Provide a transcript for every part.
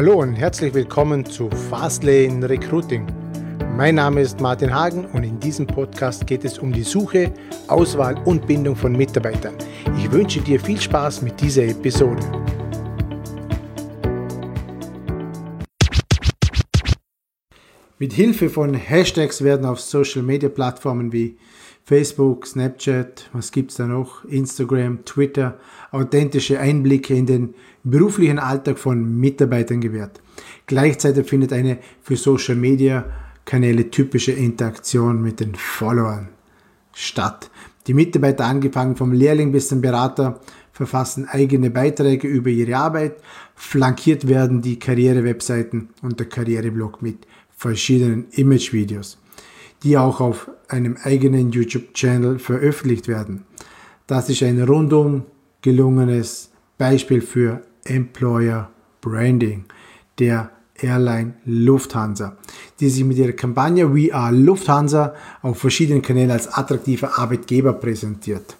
Hallo und herzlich willkommen zu Fastlane Recruiting. Mein Name ist Martin Hagen und in diesem Podcast geht es um die Suche, Auswahl und Bindung von Mitarbeitern. Ich wünsche dir viel Spaß mit dieser Episode. Mit Hilfe von Hashtags werden auf Social Media Plattformen wie Facebook, Snapchat, was gibt es da noch, Instagram, Twitter, authentische Einblicke in den beruflichen Alltag von Mitarbeitern gewährt. Gleichzeitig findet eine für Social Media Kanäle typische Interaktion mit den Followern statt. Die Mitarbeiter, angefangen vom Lehrling bis zum Berater, verfassen eigene Beiträge über ihre Arbeit. Flankiert werden die Karrierewebseiten und der Karriereblog mit verschiedenen Imagevideos die auch auf einem eigenen YouTube-Channel veröffentlicht werden. Das ist ein rundum gelungenes Beispiel für Employer Branding der Airline Lufthansa, die sich mit ihrer Kampagne We Are Lufthansa auf verschiedenen Kanälen als attraktiver Arbeitgeber präsentiert.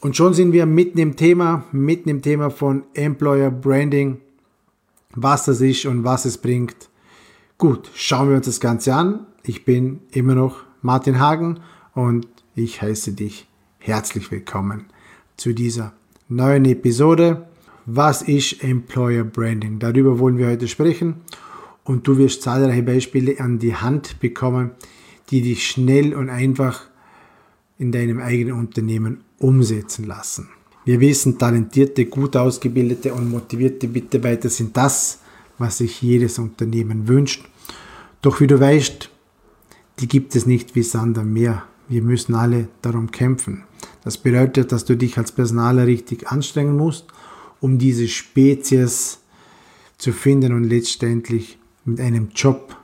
Und schon sind wir mitten im Thema, mitten im Thema von Employer Branding, was das ist und was es bringt. Gut, schauen wir uns das Ganze an. Ich bin immer noch Martin Hagen und ich heiße dich herzlich willkommen zu dieser neuen Episode. Was ist Employer Branding? Darüber wollen wir heute sprechen und du wirst zahlreiche Beispiele an die Hand bekommen, die dich schnell und einfach in deinem eigenen Unternehmen umsetzen lassen. Wir wissen, talentierte, gut ausgebildete und motivierte Mitarbeiter sind das, was sich jedes Unternehmen wünscht. Doch wie du weißt, die gibt es nicht wie Sand am Meer. Wir müssen alle darum kämpfen. Das bedeutet, dass du dich als Personaler richtig anstrengen musst, um diese Spezies zu finden und letztendlich mit einem Job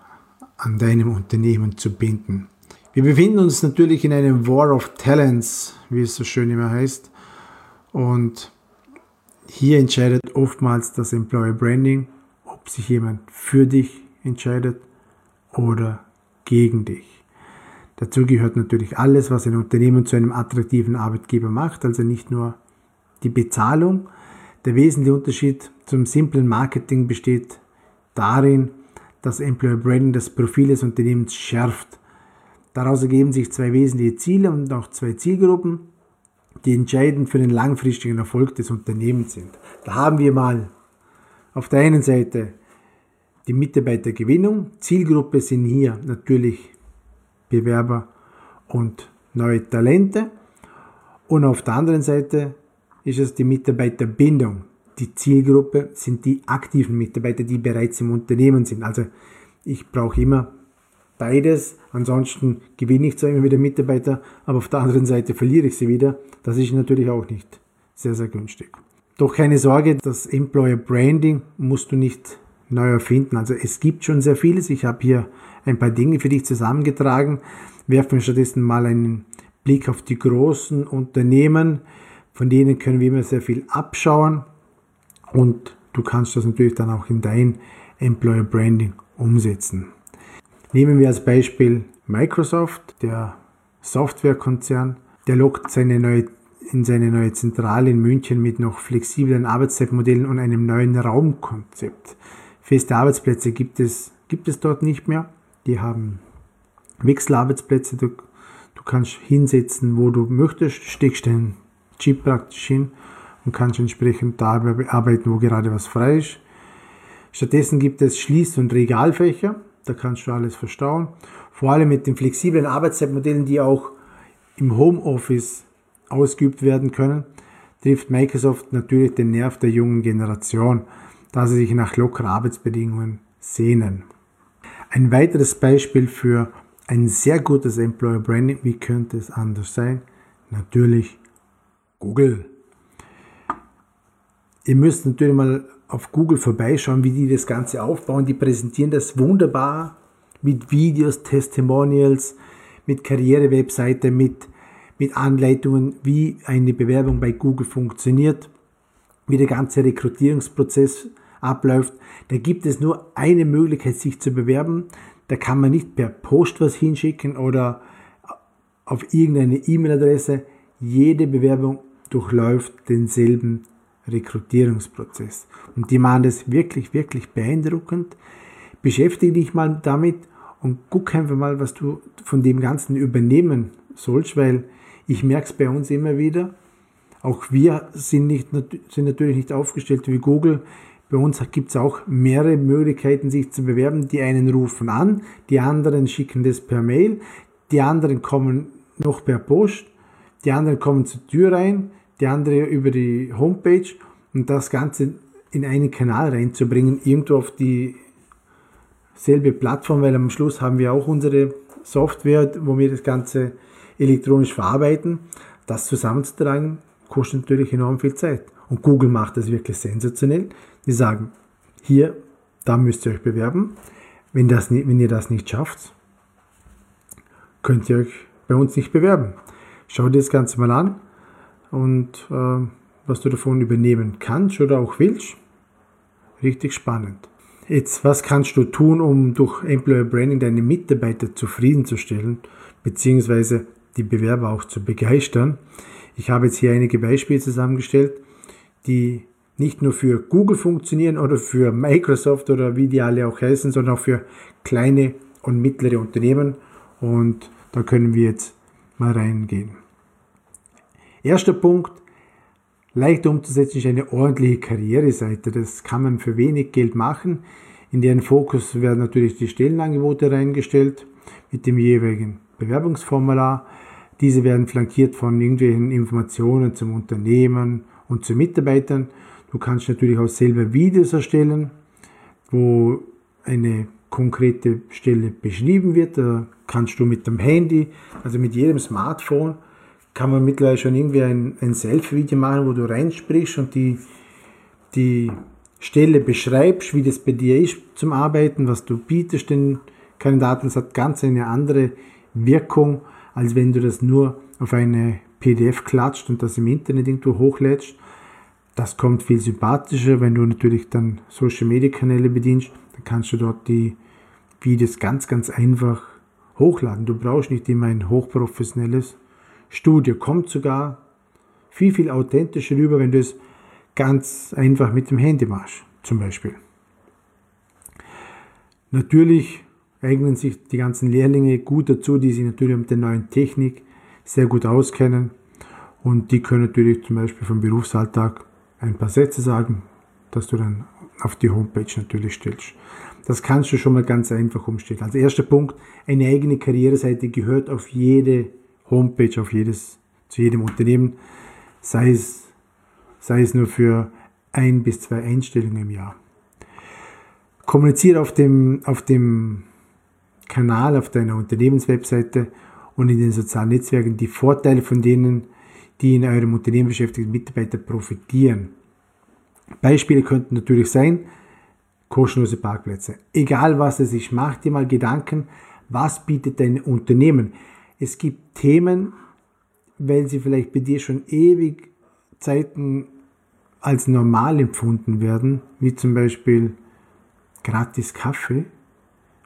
an deinem Unternehmen zu binden. Wir befinden uns natürlich in einem War of Talents, wie es so schön immer heißt. Und hier entscheidet oftmals das Employer Branding, ob sich jemand für dich entscheidet oder gegen dich. Dazu gehört natürlich alles, was ein Unternehmen zu einem attraktiven Arbeitgeber macht, also nicht nur die Bezahlung. Der wesentliche Unterschied zum simplen Marketing besteht darin, dass Employer Branding das Profil des Unternehmens schärft. Daraus ergeben sich zwei wesentliche Ziele und auch zwei Zielgruppen, die entscheidend für den langfristigen Erfolg des Unternehmens sind. Da haben wir mal auf der einen Seite die Mitarbeitergewinnung. Zielgruppe sind hier natürlich Bewerber und neue Talente. Und auf der anderen Seite ist es die Mitarbeiterbindung. Die Zielgruppe sind die aktiven Mitarbeiter, die bereits im Unternehmen sind. Also ich brauche immer beides. Ansonsten gewinne ich zwar immer wieder Mitarbeiter, aber auf der anderen Seite verliere ich sie wieder. Das ist natürlich auch nicht sehr, sehr günstig. Doch keine Sorge, das Employer Branding musst du nicht neu erfinden. Also es gibt schon sehr vieles. Ich habe hier ein paar Dinge für dich zusammengetragen. Werfen stattdessen mal einen Blick auf die großen Unternehmen. Von denen können wir immer sehr viel abschauen. Und du kannst das natürlich dann auch in dein Employer Branding umsetzen. Nehmen wir als Beispiel Microsoft, der Softwarekonzern. Der lockt seine neue in seine neue Zentrale in München mit noch flexiblen Arbeitszeitmodellen und einem neuen Raumkonzept. Feste Arbeitsplätze gibt es, gibt es dort nicht mehr. Die haben Wechselarbeitsplätze. Du, du kannst hinsetzen, wo du möchtest, steckst den Chip praktisch hin und kannst entsprechend da arbeiten, wo gerade was frei ist. Stattdessen gibt es Schließ- und Regalfächer. Da kannst du alles verstauen. Vor allem mit den flexiblen Arbeitszeitmodellen, die auch im Homeoffice ausgeübt werden können, trifft Microsoft natürlich den Nerv der jungen Generation da sie sich nach lockeren Arbeitsbedingungen sehnen. Ein weiteres Beispiel für ein sehr gutes Employer Branding, wie könnte es anders sein? Natürlich Google. Ihr müsst natürlich mal auf Google vorbeischauen, wie die das Ganze aufbauen. Die präsentieren das wunderbar mit Videos, Testimonials, mit Karrierewebseite, mit, mit Anleitungen, wie eine Bewerbung bei Google funktioniert wie der ganze Rekrutierungsprozess abläuft. Da gibt es nur eine Möglichkeit, sich zu bewerben. Da kann man nicht per Post was hinschicken oder auf irgendeine E-Mail-Adresse. Jede Bewerbung durchläuft denselben Rekrutierungsprozess. Und die machen das wirklich, wirklich beeindruckend. Beschäftige dich mal damit und guck einfach mal, was du von dem Ganzen übernehmen sollst, weil ich merke es bei uns immer wieder. Auch wir sind, nicht, sind natürlich nicht aufgestellt wie Google. Bei uns gibt es auch mehrere Möglichkeiten, sich zu bewerben. Die einen rufen an, die anderen schicken das per Mail, die anderen kommen noch per Post, die anderen kommen zur Tür rein, die andere über die Homepage und das Ganze in einen Kanal reinzubringen, irgendwo auf die selbe Plattform, weil am Schluss haben wir auch unsere Software, wo wir das Ganze elektronisch verarbeiten. Das zusammenzutragen, kostet natürlich enorm viel Zeit. Und Google macht das wirklich sensationell. Die sagen, hier, da müsst ihr euch bewerben. Wenn, das, wenn ihr das nicht schafft, könnt ihr euch bei uns nicht bewerben. Schau dir das Ganze mal an und äh, was du davon übernehmen kannst oder auch willst. Richtig spannend. Jetzt, was kannst du tun, um durch Employer Branding deine Mitarbeiter zufriedenzustellen, beziehungsweise die Bewerber auch zu begeistern? Ich habe jetzt hier einige Beispiele zusammengestellt, die nicht nur für Google funktionieren oder für Microsoft oder wie die alle auch heißen, sondern auch für kleine und mittlere Unternehmen. Und da können wir jetzt mal reingehen. Erster Punkt, leicht umzusetzen ist eine ordentliche Karriereseite. Das kann man für wenig Geld machen. In deren Fokus werden natürlich die Stellenangebote reingestellt mit dem jeweiligen Bewerbungsformular. Diese werden flankiert von irgendwelchen Informationen zum Unternehmen und zu Mitarbeitern. Du kannst natürlich auch selber Videos erstellen, wo eine konkrete Stelle beschrieben wird. Da kannst du mit dem Handy, also mit jedem Smartphone, kann man mittlerweile schon irgendwie ein, ein Selfie-Video machen, wo du reinsprichst und die, die Stelle beschreibst, wie das bei dir ist zum Arbeiten, was du bietest den Kandidaten. Das hat ganz eine andere Wirkung, als wenn du das nur auf eine PDF klatscht und das im Internet irgendwo hochlädst. Das kommt viel sympathischer, wenn du natürlich dann Social Media Kanäle bedienst, dann kannst du dort die Videos ganz, ganz einfach hochladen. Du brauchst nicht immer ein hochprofessionelles Studio kommt sogar viel, viel authentischer rüber, wenn du es ganz einfach mit dem Handy machst, zum Beispiel. Natürlich eignen sich die ganzen Lehrlinge gut dazu, die sich natürlich mit der neuen Technik sehr gut auskennen und die können natürlich zum Beispiel vom Berufsalltag ein paar Sätze sagen, dass du dann auf die Homepage natürlich stellst. Das kannst du schon mal ganz einfach umstellen. Als erster Punkt, eine eigene Karriereseite gehört auf jede Homepage auf jedes, zu jedem Unternehmen, sei es, sei es nur für ein bis zwei Einstellungen im Jahr. Kommuniziere auf dem, auf dem Kanal, auf deiner Unternehmenswebseite und in den sozialen Netzwerken die Vorteile von denen, die in eurem Unternehmen beschäftigten Mitarbeiter profitieren. Beispiele könnten natürlich sein, kostenlose Parkplätze. Egal was es ist, mach dir mal Gedanken, was bietet dein Unternehmen. Es gibt Themen, weil sie vielleicht bei dir schon ewig Zeiten als normal empfunden werden, wie zum Beispiel gratis Kaffee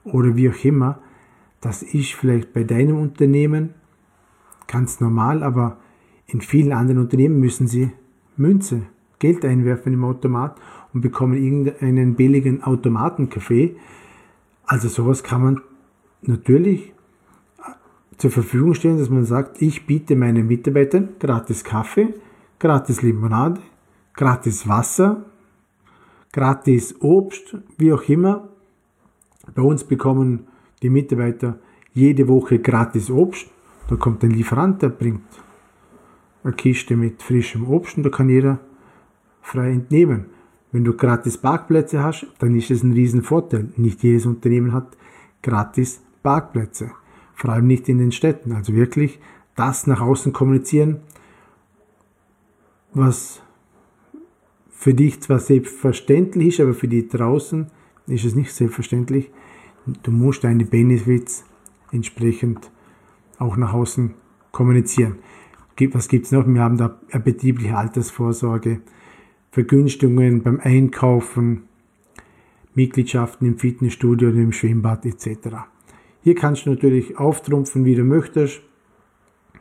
oder wie auch immer, das ist vielleicht bei deinem Unternehmen ganz normal, aber in vielen anderen Unternehmen müssen sie Münze, Geld einwerfen im Automat und bekommen irgendeinen billigen Automatenkaffee. Also sowas kann man natürlich zur Verfügung stellen, dass man sagt, ich biete meinen Mitarbeitern gratis Kaffee, gratis Limonade, gratis Wasser, gratis Obst, wie auch immer. Bei uns bekommen die Mitarbeiter jede Woche gratis Obst. Da kommt ein Lieferant, der bringt eine Kiste mit frischem Obst und da kann jeder frei entnehmen. Wenn du gratis Parkplätze hast, dann ist es ein Riesenvorteil. Nicht jedes Unternehmen hat gratis Parkplätze vor allem nicht in den Städten. Also wirklich das nach außen kommunizieren, was für dich zwar selbstverständlich ist, aber für die draußen ist es nicht selbstverständlich. Du musst deine Benefits entsprechend auch nach außen kommunizieren. Was gibt es noch? Wir haben da betriebliche Altersvorsorge, Vergünstigungen beim Einkaufen, Mitgliedschaften im Fitnessstudio oder im Schwimmbad etc. Hier kannst du natürlich auftrumpfen, wie du möchtest.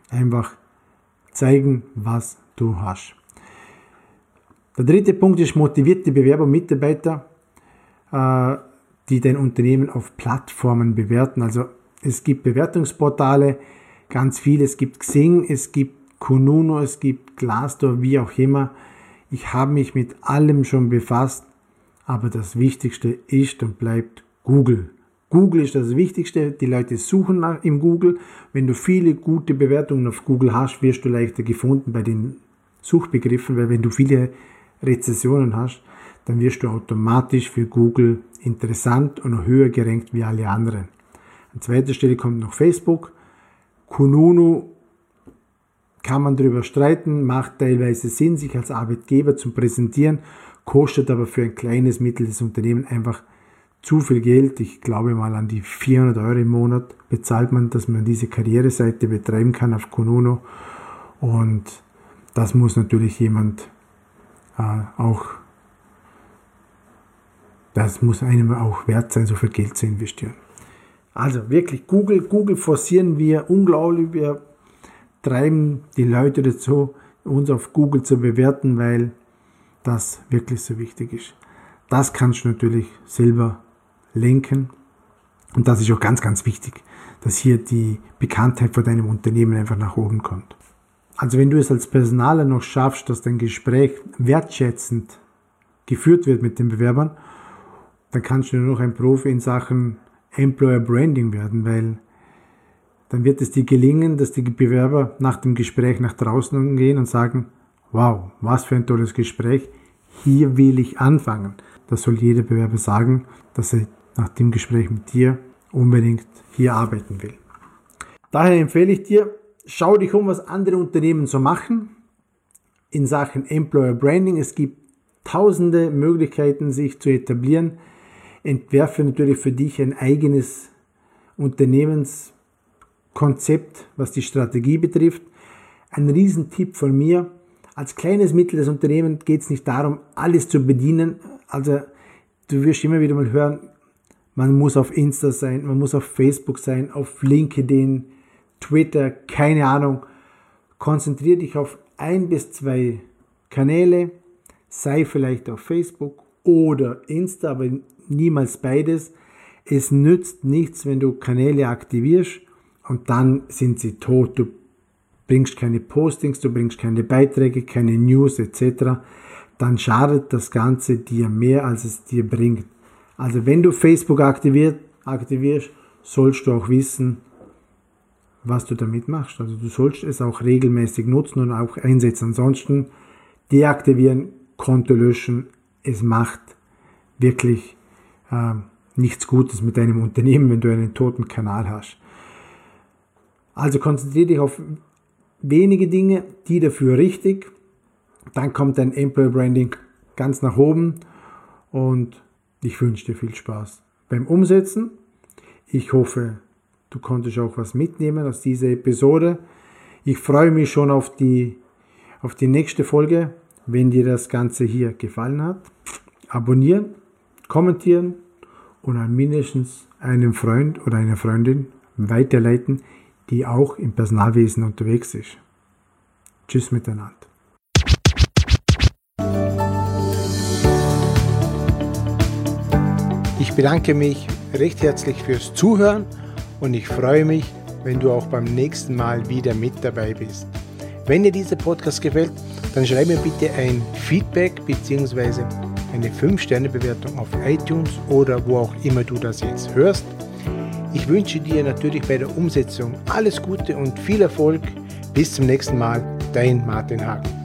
Einfach zeigen, was du hast. Der dritte Punkt ist motivierte Bewerber und Mitarbeiter, äh, die dein Unternehmen auf Plattformen bewerten. Also es gibt Bewertungsportale, ganz viele. Es gibt Xing, es gibt Kununu, es gibt Glassdoor, wie auch immer. Ich habe mich mit allem schon befasst, aber das Wichtigste ist und bleibt Google. Google ist das Wichtigste. Die Leute suchen nach im Google. Wenn du viele gute Bewertungen auf Google hast, wirst du leichter gefunden bei den Suchbegriffen, weil wenn du viele Rezessionen hast, dann wirst du automatisch für Google interessant und höher gerankt wie alle anderen. An zweiter Stelle kommt noch Facebook. Kununu kann man darüber streiten, macht teilweise Sinn, sich als Arbeitgeber zu präsentieren, kostet aber für ein kleines, mittleres Unternehmen einfach zu viel Geld. Ich glaube mal an die 400 Euro im Monat bezahlt man, dass man diese Karriereseite betreiben kann auf Konuno. Und das muss natürlich jemand äh, auch, das muss einem auch wert sein, so viel Geld zu investieren. Also wirklich, Google, Google forcieren wir unglaublich. Wir treiben die Leute dazu, uns auf Google zu bewerten, weil das wirklich so wichtig ist. Das kannst du natürlich selber lenken. Und das ist auch ganz, ganz wichtig, dass hier die Bekanntheit von deinem Unternehmen einfach nach oben kommt. Also wenn du es als Personaler noch schaffst, dass dein Gespräch wertschätzend geführt wird mit den Bewerbern, dann kannst du nur noch ein Profi in Sachen Employer Branding werden, weil dann wird es dir gelingen, dass die Bewerber nach dem Gespräch nach draußen gehen und sagen, wow, was für ein tolles Gespräch, hier will ich anfangen. Das soll jeder Bewerber sagen, dass er nach dem Gespräch mit dir unbedingt hier arbeiten will. Daher empfehle ich dir, schau dich um, was andere Unternehmen so machen in Sachen Employer Branding. Es gibt tausende Möglichkeiten, sich zu etablieren. Entwerfe natürlich für dich ein eigenes Unternehmenskonzept, was die Strategie betrifft. Ein Riesentipp von mir. Als kleines mittleres Unternehmen geht es nicht darum, alles zu bedienen. Also du wirst immer wieder mal hören, man muss auf Insta sein, man muss auf Facebook sein, auf LinkedIn, Twitter, keine Ahnung. Konzentriere dich auf ein bis zwei Kanäle, sei vielleicht auf Facebook oder Insta, aber niemals beides. Es nützt nichts, wenn du Kanäle aktivierst und dann sind sie tot. Du bringst keine Postings, du bringst keine Beiträge, keine News etc. Dann schadet das Ganze dir mehr, als es dir bringt. Also wenn du Facebook aktiviert, aktivierst, sollst du auch wissen, was du damit machst. Also du sollst es auch regelmäßig nutzen und auch einsetzen. Ansonsten deaktivieren, Konto löschen. Es macht wirklich äh, nichts Gutes mit deinem Unternehmen, wenn du einen toten Kanal hast. Also konzentriere dich auf wenige Dinge, die dafür richtig. Dann kommt dein Employer Branding ganz nach oben und ich wünsche dir viel Spaß beim Umsetzen. Ich hoffe, du konntest auch was mitnehmen aus dieser Episode. Ich freue mich schon auf die, auf die nächste Folge, wenn dir das Ganze hier gefallen hat. Abonnieren, kommentieren und an mindestens einen Freund oder eine Freundin weiterleiten, die auch im Personalwesen unterwegs ist. Tschüss miteinander. Ich bedanke mich recht herzlich fürs Zuhören und ich freue mich, wenn du auch beim nächsten Mal wieder mit dabei bist. Wenn dir dieser Podcast gefällt, dann schreib mir bitte ein Feedback bzw. eine 5-Sterne-Bewertung auf iTunes oder wo auch immer du das jetzt hörst. Ich wünsche dir natürlich bei der Umsetzung alles Gute und viel Erfolg. Bis zum nächsten Mal, dein Martin Hagen.